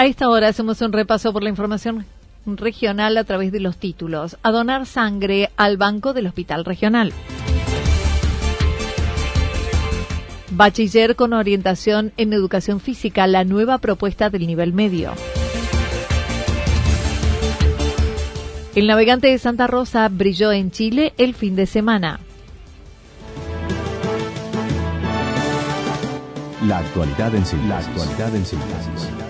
A esta hora hacemos un repaso por la información regional a través de los títulos. A donar sangre al banco del Hospital Regional. Bachiller con orientación en educación física, la nueva propuesta del nivel medio. El navegante de Santa Rosa brilló en Chile el fin de semana. La actualidad en síntesis. La actualidad en síntesis.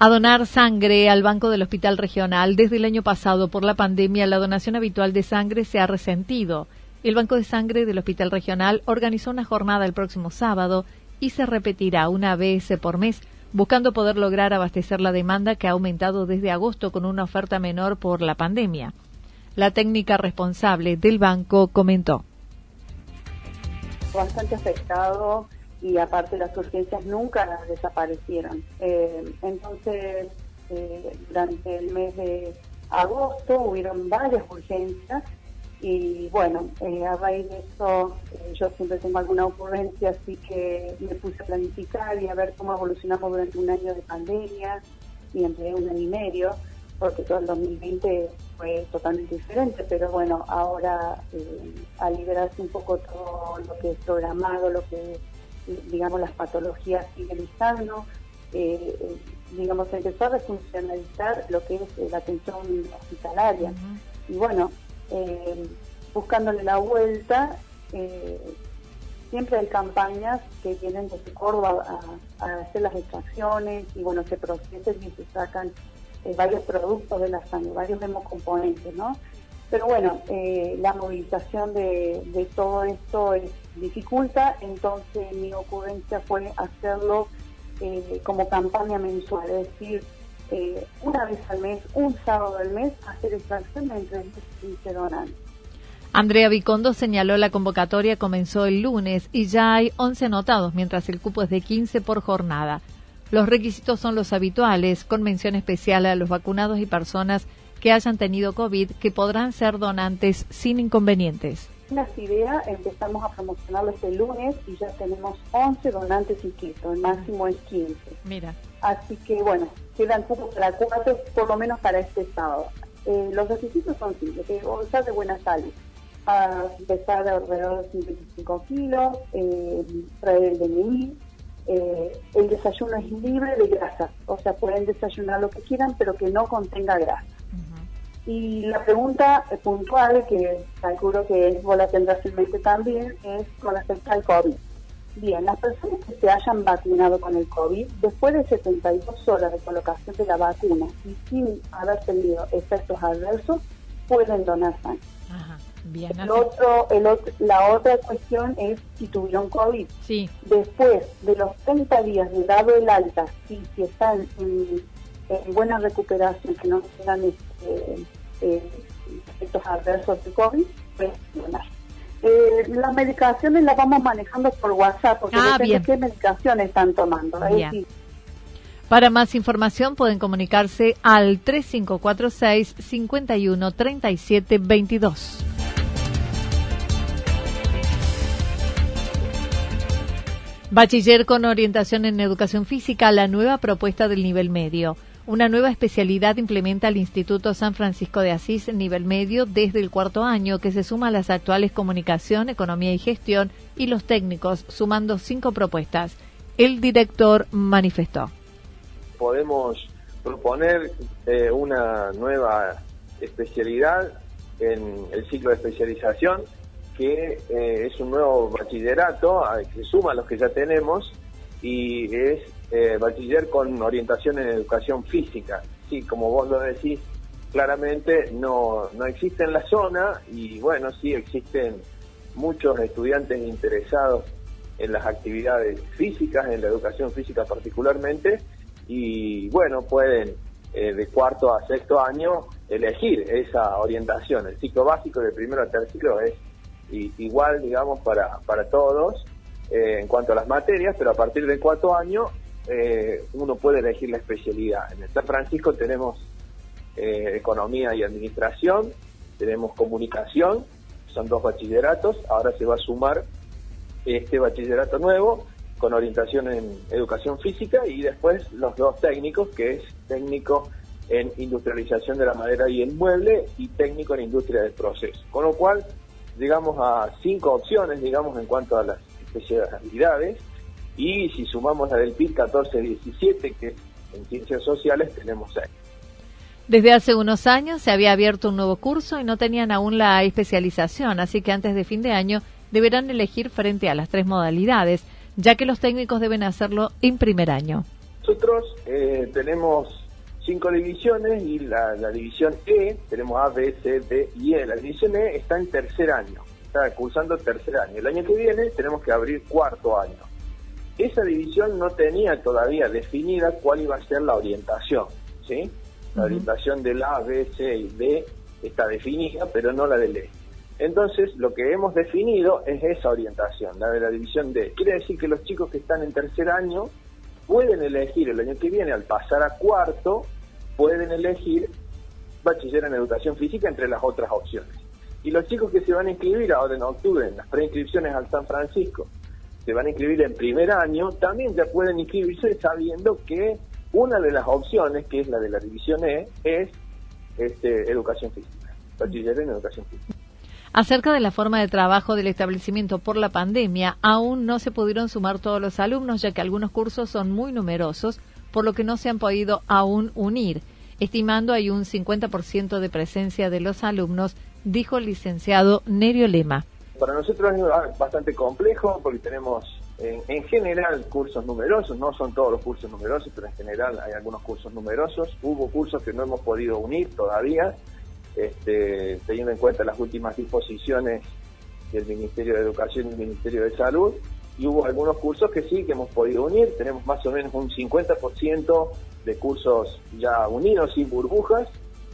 A donar sangre al Banco del Hospital Regional. Desde el año pasado, por la pandemia, la donación habitual de sangre se ha resentido. El Banco de Sangre del Hospital Regional organizó una jornada el próximo sábado y se repetirá una vez por mes, buscando poder lograr abastecer la demanda que ha aumentado desde agosto con una oferta menor por la pandemia. La técnica responsable del banco comentó. Bastante afectado y aparte las urgencias nunca desaparecieron. Eh, entonces, eh, durante el mes de agosto hubieron varias urgencias y bueno, eh, a raíz de eso yo siempre tengo alguna ocurrencia, así que me puse a planificar y a ver cómo evolucionamos durante un año de pandemia y entre un año y medio, porque todo el 2020 fue totalmente diferente, pero bueno, ahora al liberarse un poco todo lo que es programado, lo que digamos, las patologías siguen estando, eh, digamos, empezó a refuncionalizar lo que es eh, la atención hospitalaria. Y bueno, eh, buscándole la vuelta, siempre hay campañas que vienen desde Córdoba a, a, hacer las extracciones y bueno, se procesan y se sacan varios productos de la sangre, varios hemocomponentes, ¿no? Pero bueno, la movilización de, de todo esto es dificulta, entonces mi ocurrencia fue hacerlo eh, como campaña mensual, es decir, eh, una vez al mes, un sábado al mes, hacer extracción entre 10 y 15 donantes. Andrea Vicondo señaló la convocatoria comenzó el lunes y ya hay 11 anotados, mientras el cupo es de 15 por jornada. Los requisitos son los habituales, con mención especial a los vacunados y personas que hayan tenido COVID que podrán ser donantes sin inconvenientes unas ideas, empezamos a promocionarlo este lunes y ya tenemos 11 donantes inscritos, el máximo es 15. Mira. Así que bueno, quedan cupos para cuatro, por lo menos para este sábado. Eh, los requisitos son simples, que estar de buena salud, a pesar de alrededor de 55 kilos, eh, traer el DNI, eh, el desayuno es libre de grasa, o sea, pueden desayunar lo que quieran, pero que no contenga grasa. Y la pregunta puntual, que calculo que vos la tendrás en mente también, es con respecto al COVID. Bien, las personas que se hayan vacunado con el COVID, después de 72 horas de colocación de la vacuna y sin haber tenido efectos adversos, pueden donar sangre. bien, el otro, el la otra cuestión es si tuvieron COVID. Sí. Después de los 30 días de dado el alta y si están en, buena recuperación, que no tengan este, eh, efectos adversos del COVID, pues, eh, las medicaciones las vamos manejando por WhatsApp, porque ah, depende qué medicaciones están tomando. Para más información pueden comunicarse al 3546 51 37 Bachiller con orientación en educación física, la nueva propuesta del nivel medio. Una nueva especialidad implementa el Instituto San Francisco de Asís nivel medio desde el cuarto año, que se suma a las actuales comunicación, economía y gestión y los técnicos, sumando cinco propuestas. El director manifestó. Podemos proponer eh, una nueva especialidad en el ciclo de especialización que eh, es un nuevo bachillerato que suma a los que ya tenemos y es eh, bachiller con orientación en educación física. Sí, como vos lo decís, claramente no, no existe en la zona y bueno, sí existen muchos estudiantes interesados en las actividades físicas, en la educación física particularmente, y bueno, pueden eh, de cuarto a sexto año elegir esa orientación. El ciclo básico de primero a tercero es igual, digamos, para, para todos eh, en cuanto a las materias, pero a partir del cuarto año eh, uno puede elegir la especialidad. En el San Francisco tenemos eh, economía y administración, tenemos comunicación, son dos bachilleratos, ahora se va a sumar este bachillerato nuevo con orientación en educación física y después los dos técnicos, que es técnico en industrialización de la madera y el mueble y técnico en industria del proceso. Con lo cual llegamos a cinco opciones, digamos, en cuanto a las especialidades, y si sumamos la del PIB 14-17, que en ciencias sociales tenemos seis. Desde hace unos años se había abierto un nuevo curso y no tenían aún la especialización, así que antes de fin de año deberán elegir frente a las tres modalidades, ya que los técnicos deben hacerlo en primer año. Nosotros eh, tenemos cinco divisiones y la, división E, tenemos A, B, C, D y E. La división E está en tercer año, está cursando tercer año. El año que viene tenemos que abrir cuarto año. Esa división no tenía todavía definida cuál iba a ser la orientación, ¿sí? La orientación del A, B, C y D está definida, pero no la del E. Entonces, lo que hemos definido es esa orientación, la de la división D. Quiere decir que los chicos que están en tercer año pueden elegir el año que viene, al pasar a cuarto, pueden elegir bachiller en educación física entre las otras opciones. Y los chicos que se van a inscribir ahora en octubre en las preinscripciones al San Francisco, se van a inscribir en primer año, también ya pueden inscribirse sabiendo que una de las opciones, que es la de la división E, es este, educación física, bachiller en educación física. Acerca de la forma de trabajo del establecimiento por la pandemia, aún no se pudieron sumar todos los alumnos, ya que algunos cursos son muy numerosos por lo que no se han podido aún unir. Estimando hay un 50% de presencia de los alumnos, dijo el licenciado Nerio Lema. Para nosotros es bastante complejo porque tenemos en, general cursos numerosos, no son todos los cursos numerosos, pero en general hay algunos cursos numerosos. Hubo cursos que no hemos podido unir todavía, este, teniendo en cuenta las últimas disposiciones del Ministerio de Educación y el Ministerio de Salud y hubo algunos cursos que sí, que hemos podido unir. Tenemos más o menos un 50% de cursos ya unidos sin burbujas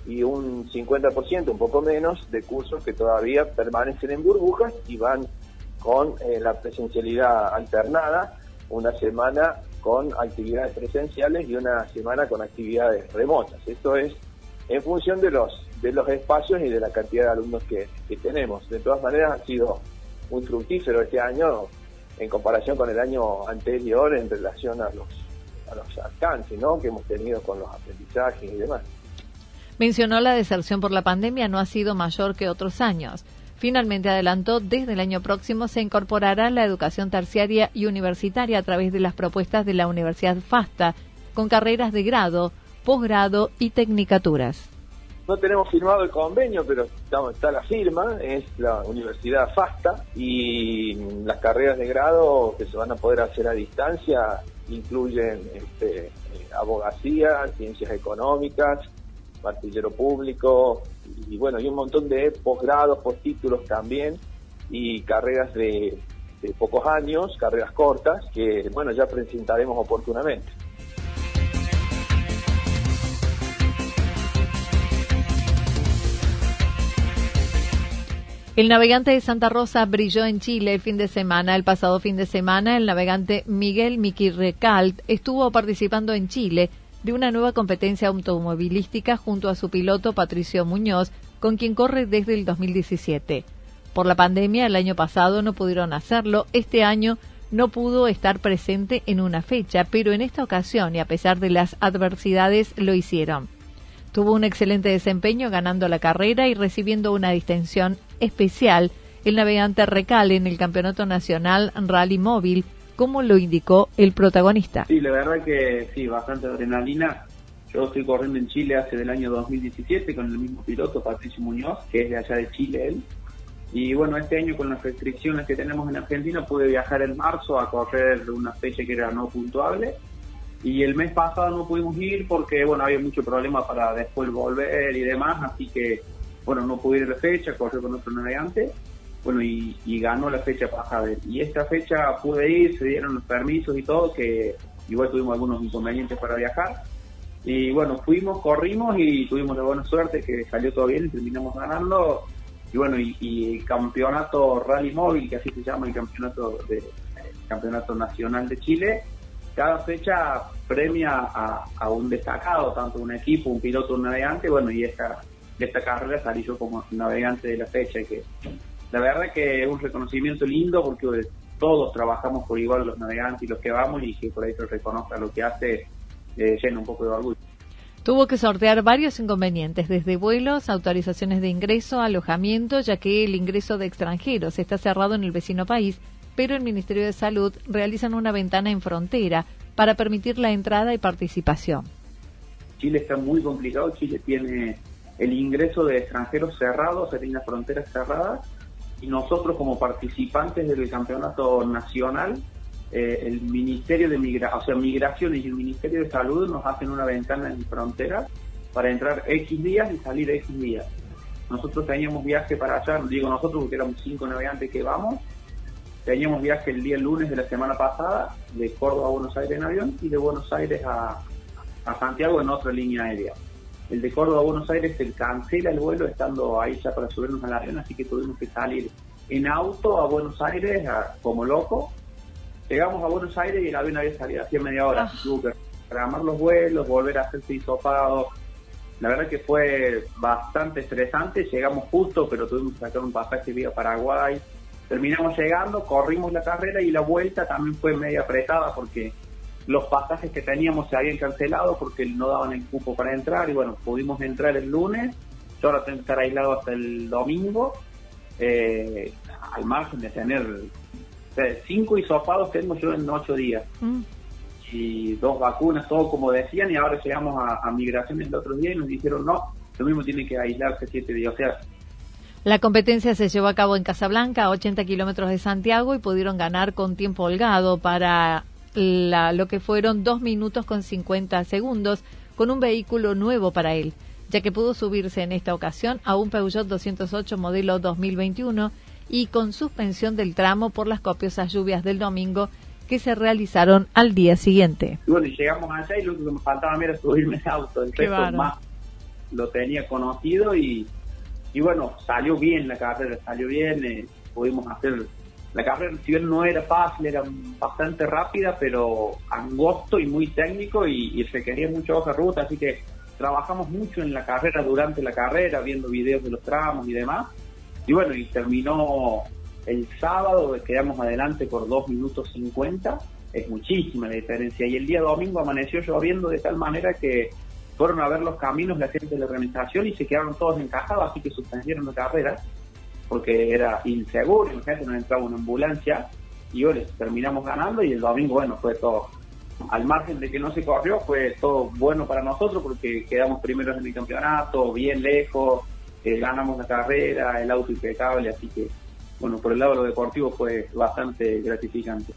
y un 50%, un poco menos, de cursos que todavía permanecen en burbujas y van con eh, la presencialidad alternada, una semana con actividades presenciales y una semana con actividades remotas. Esto es en función de los de los espacios y de la cantidad de alumnos que, que tenemos. De todas maneras ha sido muy fructífero este año en comparación con el año anterior en relación a los, a los alcances que hemos tenido con los aprendizajes y demás. Mencionó la deserción por la pandemia no ha sido mayor que otros años. Finalmente adelantó, desde el año próximo se incorporará la educación terciaria y universitaria a través de las propuestas de la Universidad FASTA, con carreras de grado, posgrado y tecnicaturas. No tenemos firmado el convenio, pero está, la firma, es la Universidad FASTA y las carreras de grado que se van a poder hacer a distancia incluyen este, eh, abogacía, ciencias económicas, martillero público y bueno, y un montón de posgrados, postítulos también y carreras de, de pocos años, carreras cortas que bueno, ya presentaremos oportunamente. El navegante de Santa Rosa brilló en Chile el fin de semana. El pasado fin de semana, el navegante Miguel Miki Recalt estuvo participando en Chile de una nueva competencia automovilística junto a su piloto Patricio Muñoz, con quien corre desde el 2017. Por la pandemia, el año pasado no pudieron hacerlo. Este año no pudo estar presente en una fecha, pero en esta ocasión y a pesar de las adversidades lo hicieron. Tuvo un excelente desempeño ganando la carrera y recibiendo una distinción especial el navegante Recal en el Campeonato Nacional Rally Móvil, como lo indicó el protagonista. Sí, la verdad que sí, bastante adrenalina. Yo estoy corriendo en Chile hace del año 2017 con el mismo piloto, Patricio Muñoz, que es de allá de Chile él. Y bueno, este año con las restricciones que tenemos en Argentina pude viajar en marzo a correr una fecha que era no puntuable. Y el mes pasado no pudimos ir porque, bueno, había mucho problema para después volver y demás, así que, bueno, no pude ir a la fecha, correr con otro navegante bueno, y, ganó la fecha pasada. Y esta fecha pude ir, se dieron los permisos y todo, que igual tuvimos algunos inconvenientes para viajar. Y bueno, fuimos, corrimos y tuvimos la buena suerte que salió todo bien y terminamos ganando. Y bueno, y, el campeonato Rally Móvil, que así se llama el campeonato de campeonato nacional de Chile, cada fecha premia a, un destacado, tanto un equipo, un piloto, un navegante, bueno, y esta, esta carrera salí yo como navegante de la fecha, que la verdad que es un reconocimiento lindo porque todos trabajamos por igual los navegantes y los que vamos y que por ahí se reconozca lo que hace eh, llena un poco de orgullo. Tuvo que sortear varios inconvenientes, desde vuelos, autorizaciones de ingreso, alojamiento, ya que el ingreso de extranjeros está cerrado en el vecino país, pero el Ministerio de Salud realizan una ventana en frontera para permitir la entrada y participación. Chile está muy complicado, Chile tiene el ingreso de extranjeros cerrados, tiene las fronteras cerradas y nosotros como participantes del campeonato nacional, eh, el Ministerio de Migración, o sea, Migraciones y el Ministerio de Salud nos hacen una ventana en frontera para entrar X días y salir X días. Nosotros teníamos viaje para allá, digo nosotros porque éramos cinco navegantes que vamos, teníamos viaje el día lunes de la semana pasada, de Córdoba a Buenos Aires en avión y de Buenos Aires a, a Santiago en otra línea aérea el de Córdoba a Buenos Aires se cancela el vuelo estando ahí ya para subirnos al avión, así que tuvimos que salir en auto a Buenos Aires como loco. Llegamos a Buenos Aires y el avión había salido hacía media hora. Ah. Tuvo que programar los vuelos, volver a hacerse hisopado. La verdad que fue bastante estresante. Llegamos justo, pero tuvimos que sacar un pasaje vía Paraguay. Terminamos llegando, corrimos la carrera y la vuelta también fue media apretada porque los pasajes que teníamos se habían cancelado porque no daban el cupo para entrar y bueno, pudimos entrar el lunes, yo ahora tengo que estar aislado hasta el domingo, eh, al margen de tener cinco hisopados tengo yo en ocho días. Mm. Y dos vacunas, todo como decían, y ahora llegamos a, migración el otro día y nos dijeron no, lo mismo tiene que aislarse siete días. O sea, la competencia se llevó a cabo en Casablanca, a 80 kilómetros de Santiago, y pudieron ganar con tiempo holgado para lo que fueron dos minutos con 50 segundos con un vehículo nuevo para él, ya que pudo subirse en esta ocasión a un Peugeot 208 modelo 2021 y con suspensión del tramo por las copiosas lluvias del domingo que se realizaron al día siguiente. bueno, llegamos allá y lo que me faltaba era subirme al auto, el resto más lo tenía conocido y, y bueno, salió bien la carrera, salió bien, eh, pudimos hacer la carrera, si bien no era fácil, era bastante rápida, pero angosto y muy técnico y, requería mucha hoja ruta, así que trabajamos mucho en la carrera durante la carrera, viendo videos de los tramos y demás. Y bueno, y terminó el sábado, quedamos adelante por 2 minutos 50, es muchísima la diferencia. Y el día domingo amaneció lloviendo de tal manera que fueron a ver los caminos la gente de la organización y se quedaron todos encajados, así que suspendieron la carrera porque era inseguro, imagínate, nos entraba una ambulancia y bueno, terminamos ganando y el domingo, bueno, fue todo, al margen de que no se corrió, fue todo bueno para nosotros porque quedamos primeros en el campeonato, bien lejos, eh, ganamos la carrera, el auto impecable, así que, bueno, por el lado de lo deportivo fue bastante gratificante.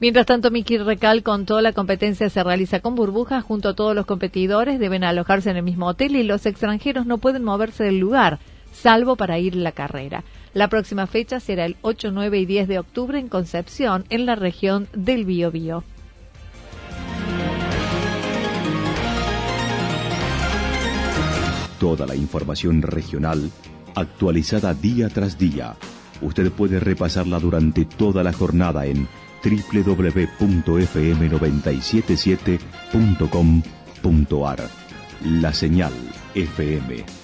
Mientras tanto, Miki Recal toda la competencia se realiza con burbujas junto a todos los competidores, deben alojarse en el mismo hotel y los extranjeros no pueden moverse del lugar salvo para ir la carrera. La próxima fecha será el 8, 9 y 10 de octubre en Concepción, en la región del Biobío. Toda la información regional actualizada día tras día. Usted puede repasarla durante toda la jornada en www.fm977.com.ar. La señal FM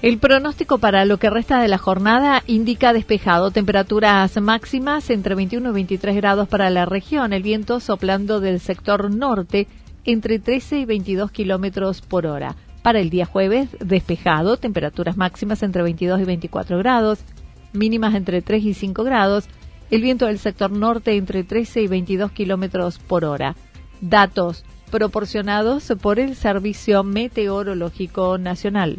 El pronóstico para lo que resta de la jornada indica despejado, temperaturas máximas entre 21 y 23 grados para la región, el viento soplando del sector norte entre 13 y 22 kilómetros por hora. Para el día jueves, despejado, temperaturas máximas entre 22 y 24 grados, mínimas entre 3 y 5 grados, el viento del sector norte entre 13 y 22 kilómetros por hora. Datos proporcionados por el Servicio Meteorológico Nacional.